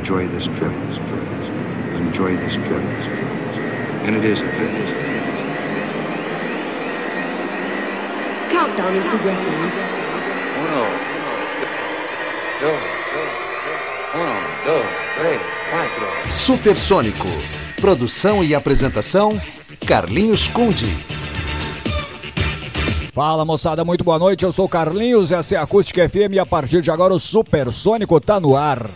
enjoy this trip. Enjoy this trip. And it is. Countdown is progressing. Uno, dos, uno, dos, três, quatro. Supersônico. Produção e apresentação: Carlinhos Conde. Fala moçada, muito boa noite. Eu sou Carlinhos, essa é a Acústica FM e a partir de agora o Supersônico tá no ar.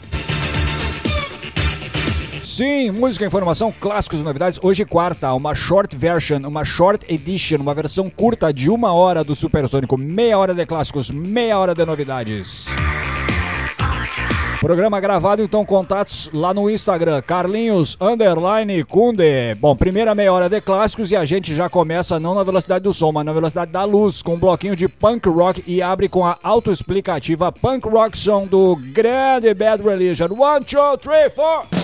Sim, música, informação, clássicos e novidades. Hoje, é quarta, uma short version, uma short edition, uma versão curta de uma hora do Supersônico. Meia hora de clássicos, meia hora de novidades. Programa gravado, então contatos lá no Instagram, Carlinhos Underline Kunde. Bom, primeira meia hora de clássicos e a gente já começa não na velocidade do som, mas na velocidade da luz, com um bloquinho de punk rock e abre com a autoexplicativa punk rock som do grande Bad Religion. One, two, three, four!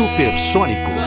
Supersônico.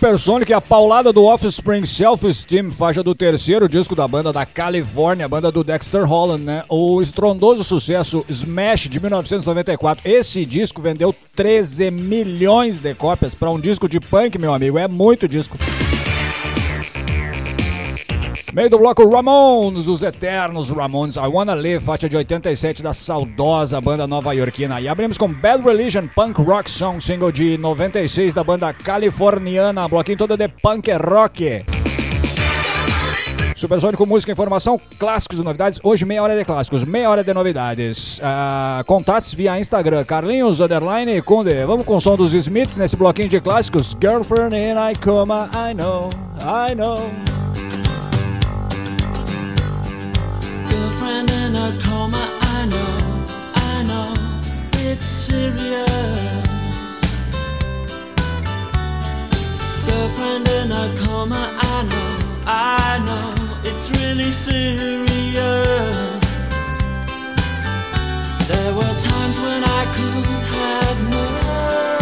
Supersonic, a paulada do Offspring Self-Esteem, faixa do terceiro disco da banda da Califórnia, a banda do Dexter Holland, né? O estrondoso sucesso Smash de 1994. Esse disco vendeu 13 milhões de cópias para um disco de punk, meu amigo. É muito disco. Meio do bloco Ramones, os eternos Ramones, I Wanna Live, faixa de 87 da saudosa banda nova-iorquina. E abrimos com Bad Religion, punk rock song, single de 96 da banda californiana, bloquinho todo de punk rock. Supersônico, música, informação, clássicos e novidades. Hoje, meia hora de clássicos, meia hora de novidades. Ah, contatos via Instagram, Carlinhos, underline, e Kunde. Vamos com o som dos Smiths nesse bloquinho de clássicos. Girlfriend in I coma, I know, I know. man in a coma. I know, I know, it's serious. Girlfriend in a coma. I know, I know, it's really serious. There were times when I could have more.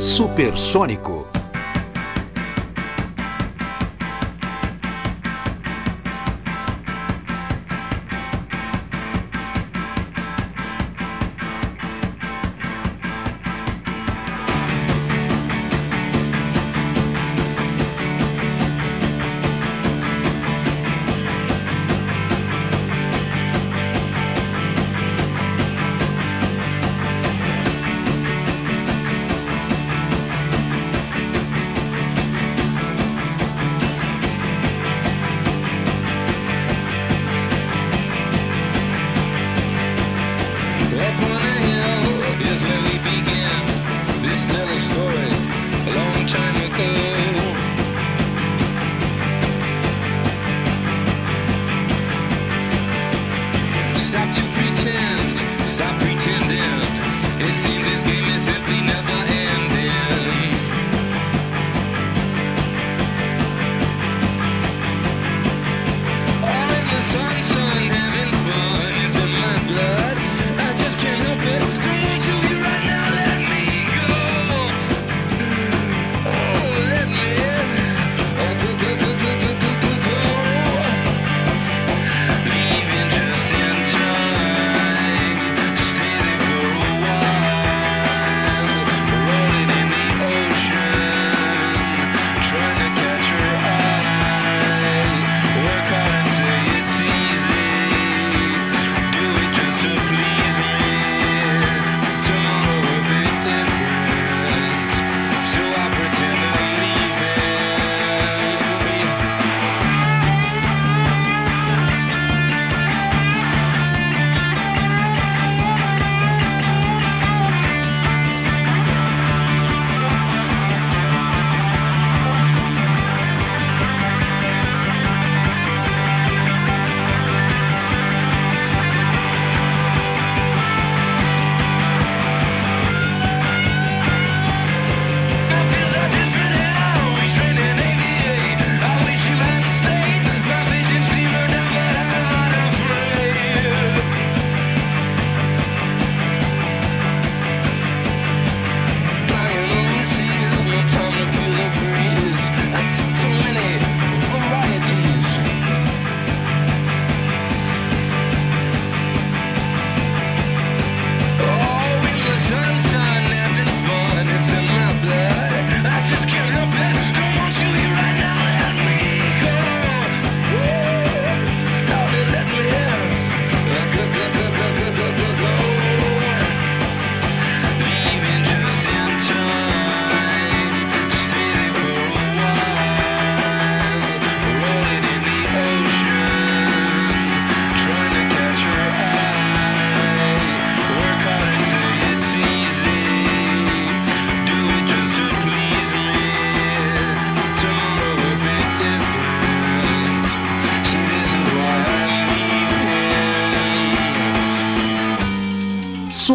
Supersônico.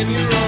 When you're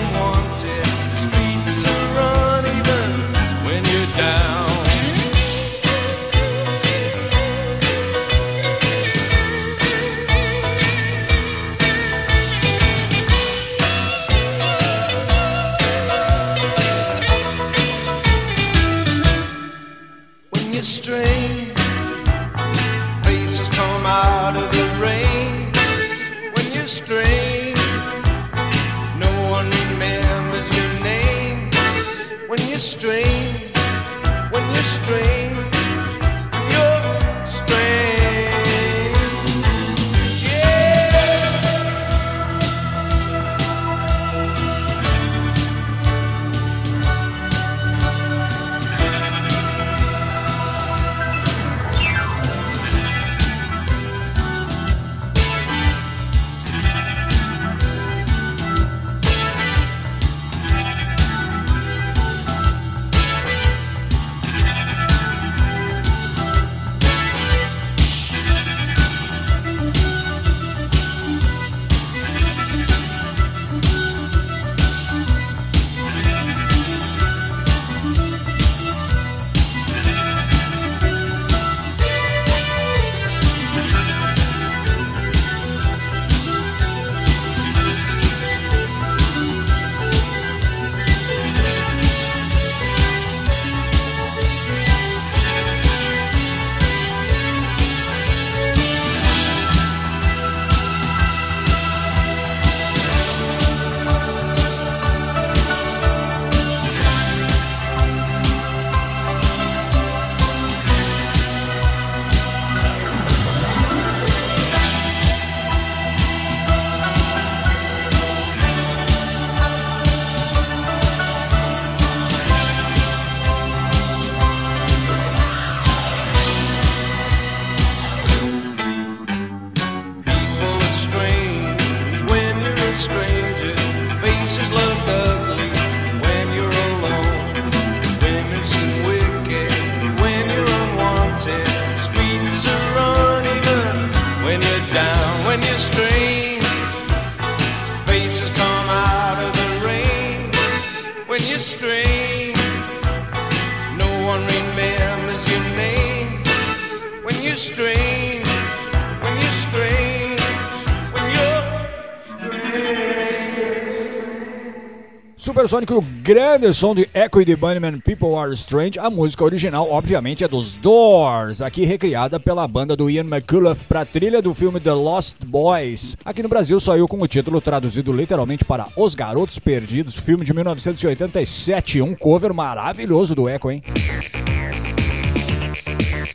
Supersônico, o grande som de Echo e the Bunnymen People Are Strange. A música original, obviamente, é dos Doors, aqui recriada pela banda do Ian McCullough para a trilha do filme The Lost Boys. Aqui no Brasil saiu com o título traduzido literalmente para Os Garotos Perdidos, filme de 1987. Um cover maravilhoso do Echo, hein?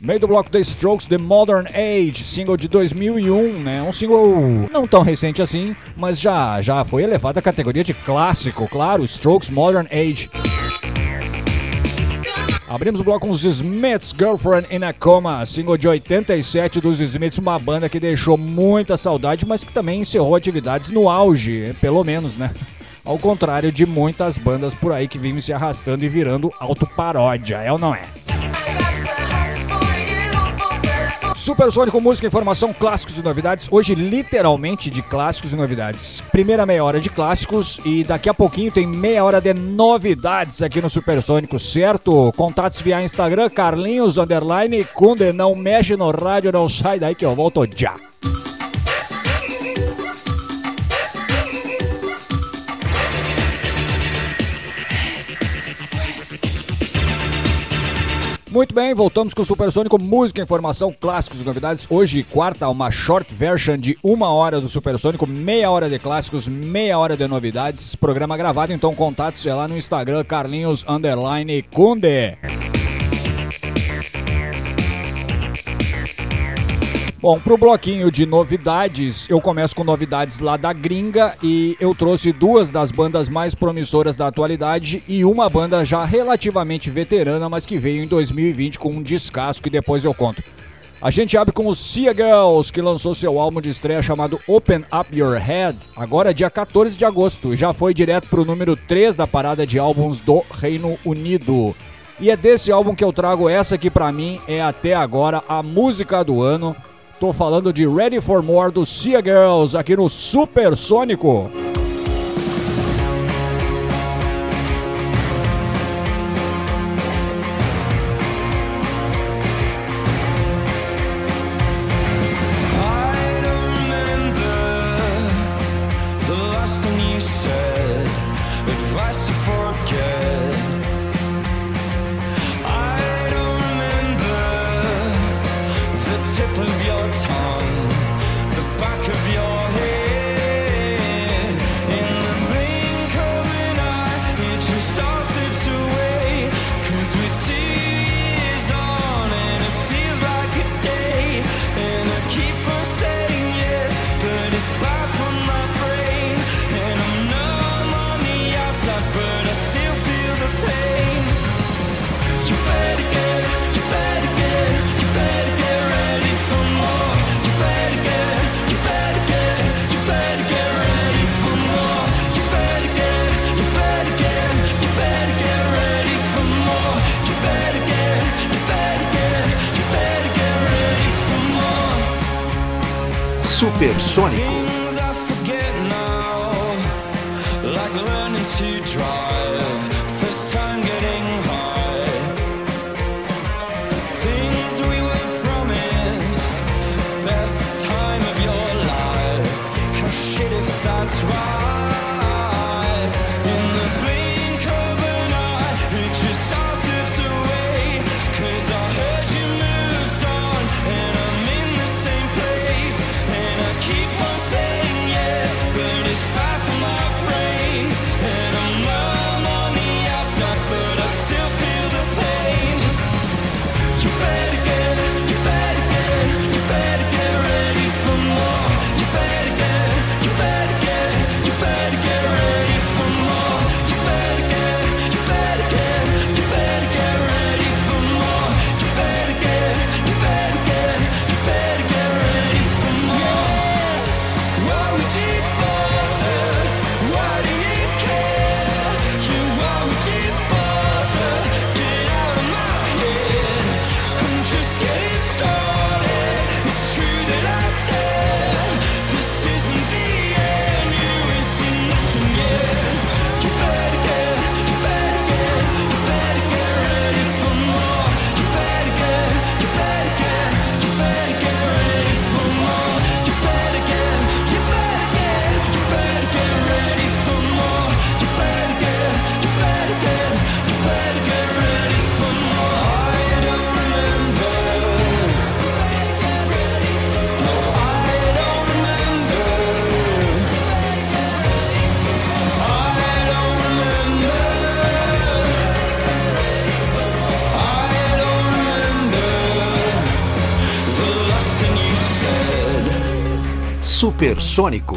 Meio do bloco The Strokes, The Modern Age, single de 2001, né? Um single não tão recente assim, mas já, já foi elevado à categoria de clássico, claro, Strokes Modern Age. Abrimos o bloco com os Smiths, Girlfriend in a Coma, single de 87 dos Smiths, uma banda que deixou muita saudade, mas que também encerrou atividades no auge, pelo menos, né? Ao contrário de muitas bandas por aí que vivem se arrastando e virando autoparódia, é ou não é? Supersônico, música, informação, clássicos e novidades. Hoje, literalmente, de clássicos e novidades. Primeira meia hora de clássicos e daqui a pouquinho tem meia hora de novidades aqui no Supersônico, certo? Contatos via Instagram, Carlinhos, underline, Kunde, não mexe no rádio, não sai daí que eu volto já. Muito bem, voltamos com o Supersônico, música, informação, clássicos e novidades. Hoje, quarta, uma short version de uma hora do Supersônico, meia hora de clássicos, meia hora de novidades. Programa gravado, então contatos é lá no Instagram, Carlinhos Underline Kunde. Bom, para o bloquinho de novidades, eu começo com novidades lá da gringa e eu trouxe duas das bandas mais promissoras da atualidade e uma banda já relativamente veterana, mas que veio em 2020 com um descasco que depois eu conto. A gente abre com o Sea Girls, que lançou seu álbum de estreia chamado Open Up Your Head, agora dia 14 de agosto, já foi direto para o número 3 da parada de álbuns do Reino Unido. E é desse álbum que eu trago essa que para mim é até agora a música do ano Tô falando de Ready for More do Sea Girls aqui no Supersônico. Sônico. Supersônico. would you Supersônico.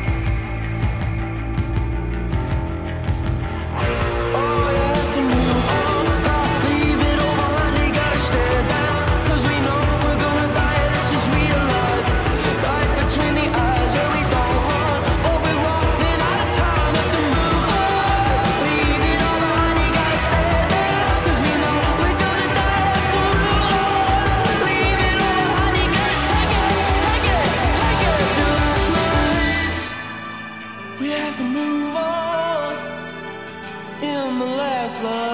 The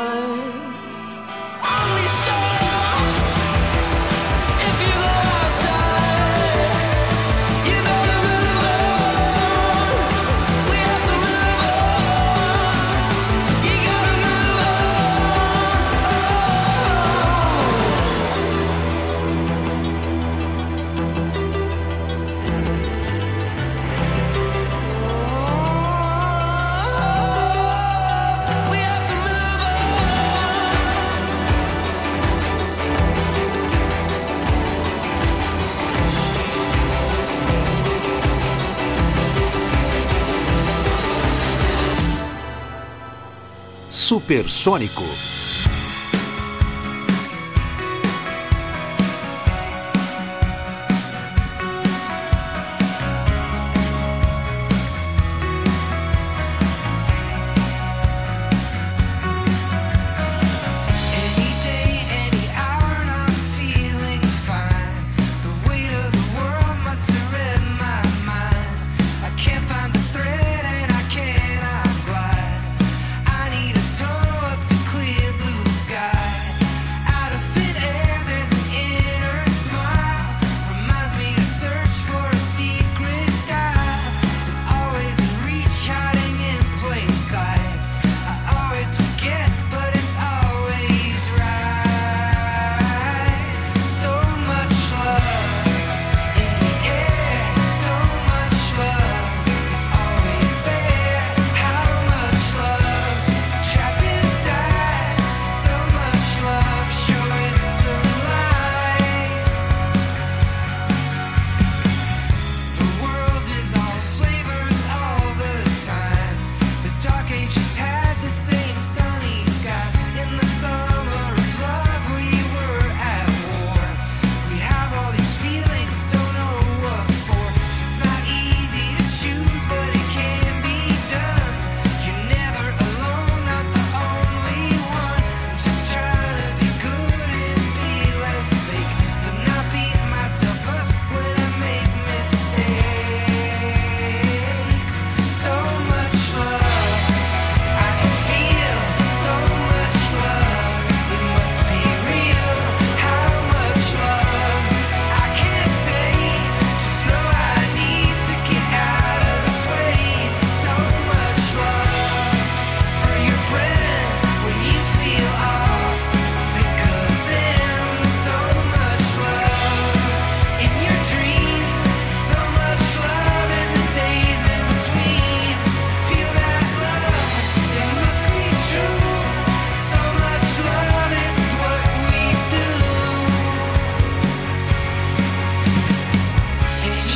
Supersônico.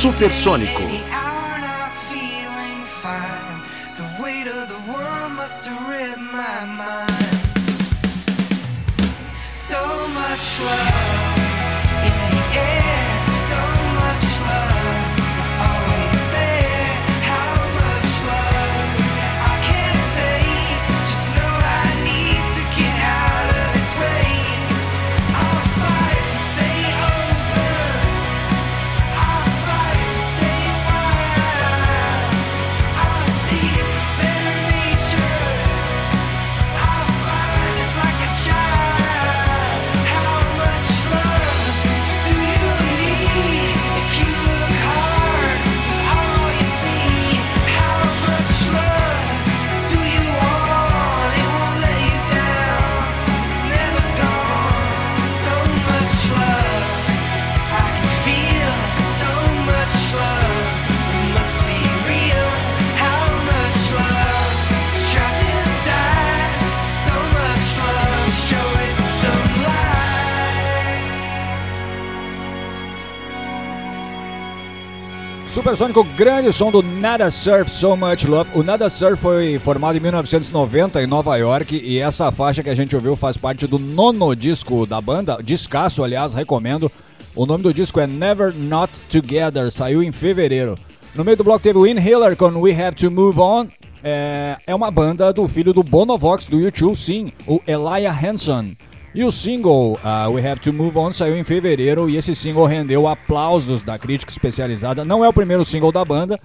Supersônico. Supersônico, grande som do Nada Surf So Much Love. O Nada Surf foi formado em 1990 em Nova York e essa faixa que a gente ouviu faz parte do nono disco da banda, discaço, aliás, recomendo. O nome do disco é Never Not Together, saiu em fevereiro. No meio do bloco teve o Inhaler com We Have to Move On. É, é uma banda do filho do Bonovox do YouTube, sim, o Elijah Hanson. E o single uh, We Have to Move On saiu em fevereiro e esse single rendeu aplausos da crítica especializada. Não é o primeiro single da banda.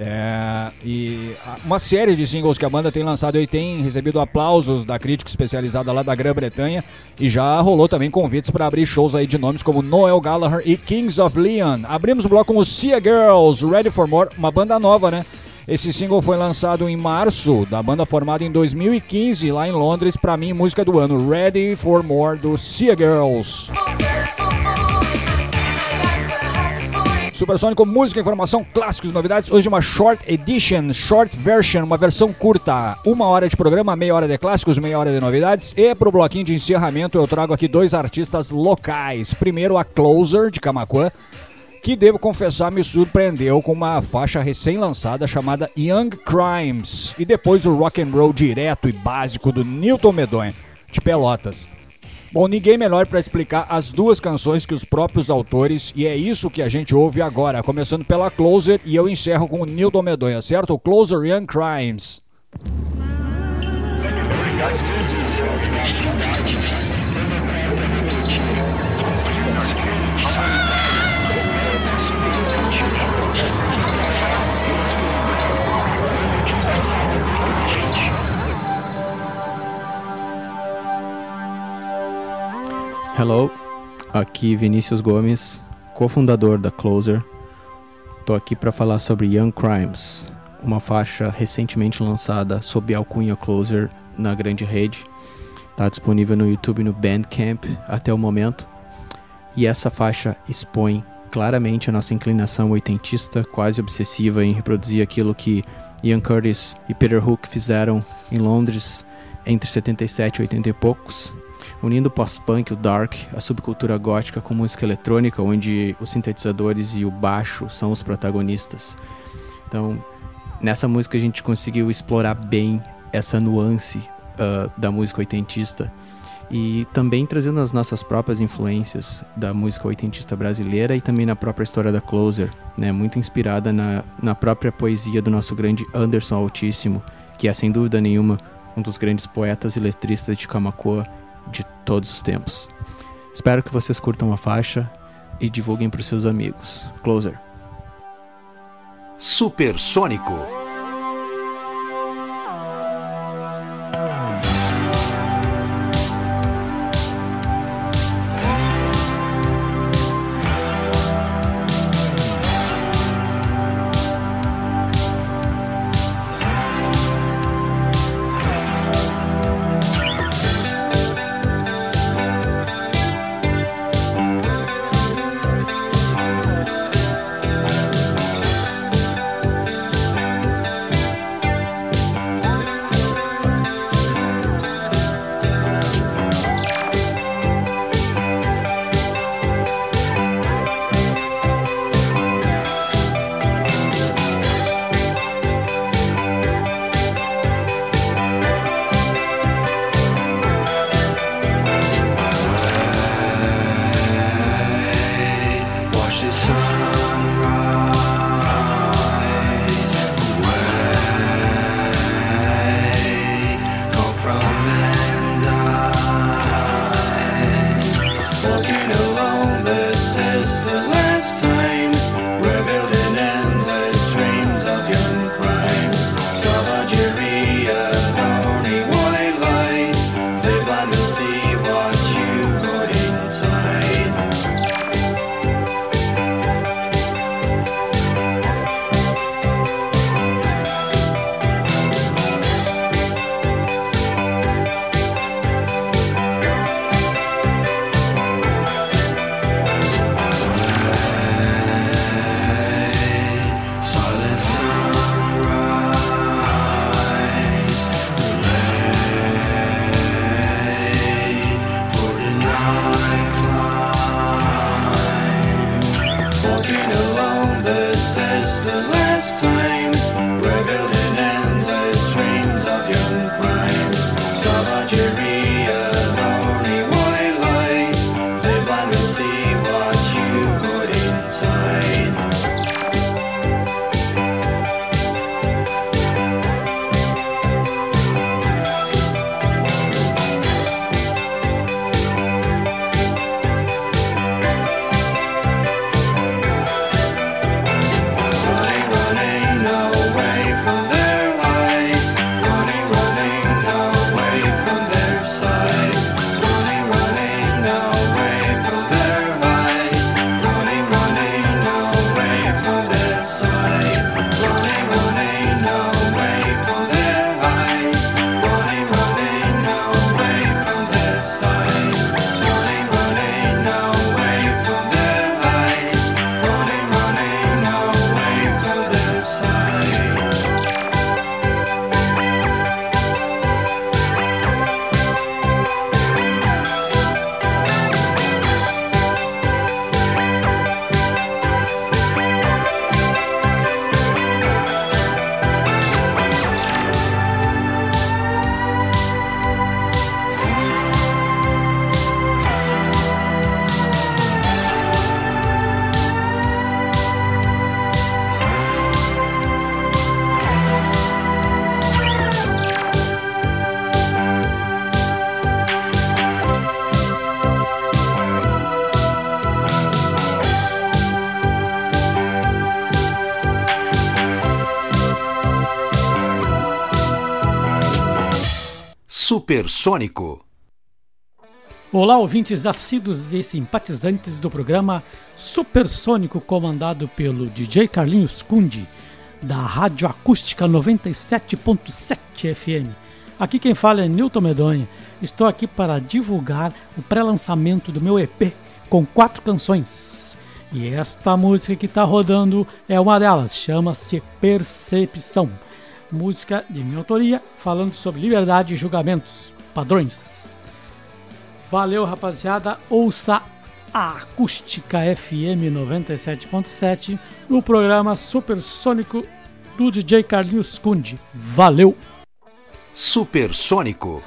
É, e uma série de singles que a banda tem lançado e tem recebido aplausos da crítica especializada lá da Grã-Bretanha e já rolou também convites para abrir shows aí de nomes como Noel Gallagher e Kings of Leon. Abrimos o bloco com os Sia Girls, Ready for More, uma banda nova, né? Esse single foi lançado em março, da banda formada em 2015 lá em Londres, para mim, música do ano, Ready for More do Sia Girls. Supersônico, música, informação, clássicos, novidades. Hoje uma short edition, short version, uma versão curta. Uma hora de programa, meia hora de clássicos, meia hora de novidades. E pro bloquinho de encerramento eu trago aqui dois artistas locais. Primeiro a Closer, de Camacuã, que devo confessar me surpreendeu com uma faixa recém-lançada chamada Young Crimes. E depois o rock and roll direto e básico do Newton Medonha, de Pelotas. Bom, ninguém melhor para explicar as duas canções que os próprios autores, e é isso que a gente ouve agora, começando pela Closer e eu encerro com o Newton Medonha, certo? Closer Young Crimes. Hello, aqui Vinícius Gomes, cofundador da Closer. Tô aqui para falar sobre Young Crimes, uma faixa recentemente lançada sob alcunha Closer na grande rede. Está disponível no YouTube e no Bandcamp até o momento. E essa faixa expõe claramente a nossa inclinação oitentista, quase obsessiva em reproduzir aquilo que Ian Curtis e Peter Hook fizeram em Londres entre 77 e 80 e poucos, unindo o pós-punk, o dark, a subcultura gótica com música eletrônica, onde os sintetizadores e o baixo são os protagonistas. Então, nessa música a gente conseguiu explorar bem essa nuance uh, da música oitentista e também trazendo as nossas próprias influências da música oitentista brasileira e também na própria história da Closer, né, muito inspirada na, na própria poesia do nosso grande Anderson Altíssimo, que é sem dúvida nenhuma um dos grandes poetas e letristas de Camacoa de todos os tempos. Espero que vocês curtam a faixa e divulguem para os seus amigos. Closer. Supersônico. Supersônico. Olá, ouvintes assíduos e simpatizantes do programa Supersônico, comandado pelo DJ Carlinhos Cundi, da Rádio Acústica 97.7 FM. Aqui quem fala é Newton Medonha. Estou aqui para divulgar o pré-lançamento do meu EP com quatro canções. E esta música que está rodando é uma delas, chama-se Percepção. Música de minha autoria, falando sobre liberdade e julgamentos, padrões. Valeu, rapaziada. Ouça a Acústica FM 97.7 no programa Supersônico do DJ Carlinhos Cundi. Valeu! Supersônico.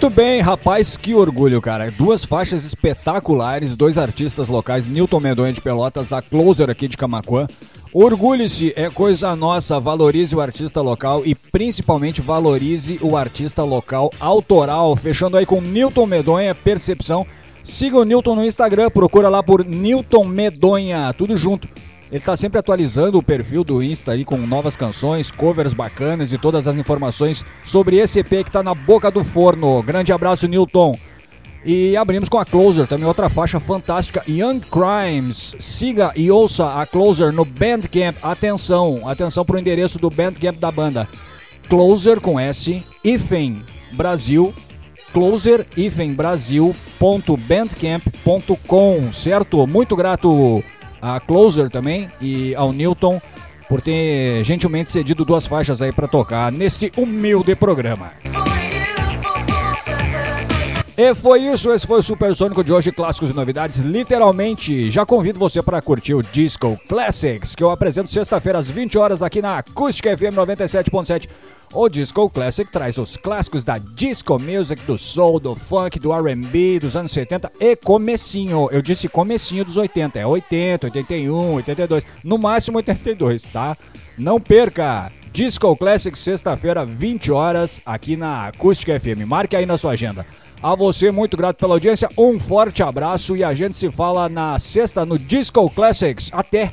Muito bem, rapaz, que orgulho, cara. Duas faixas espetaculares, dois artistas locais, Newton Medonha de Pelotas, a Closer aqui de Camacuã. Orgulhe-se, é coisa nossa, valorize o artista local e principalmente valorize o artista local autoral. Fechando aí com Newton Medonha, Percepção. Siga o Newton no Instagram, procura lá por Newton Medonha, tudo junto. Ele tá sempre atualizando o perfil do Insta aí com novas canções, covers bacanas e todas as informações sobre esse EP que tá na boca do forno. Grande abraço, Newton. E abrimos com a Closer, também outra faixa fantástica, Young Crimes. Siga e ouça a Closer no Bandcamp. Atenção, atenção pro endereço do Bandcamp da banda. Closer com S, Ifen Brasil, closer Brasil.bandcamp.com, certo? Muito grato a Closer também e ao Newton por ter gentilmente cedido duas faixas aí para tocar nesse humilde programa. E foi isso, esse foi o Supersônico de hoje, clássicos e novidades. Literalmente, já convido você para curtir o Disco Classics, que eu apresento sexta-feira às 20 horas aqui na Acústica FM 97.7. O Disco Classic traz os clássicos da disco music, do soul, do funk, do R&B dos anos 70 e comecinho. Eu disse comecinho dos 80, é 80, 81, 82, no máximo 82, tá? Não perca! Disco Classic, sexta-feira, 20 horas, aqui na Acústica FM. Marque aí na sua agenda. A você, muito grato pela audiência, um forte abraço e a gente se fala na sexta no Disco Classics. Até!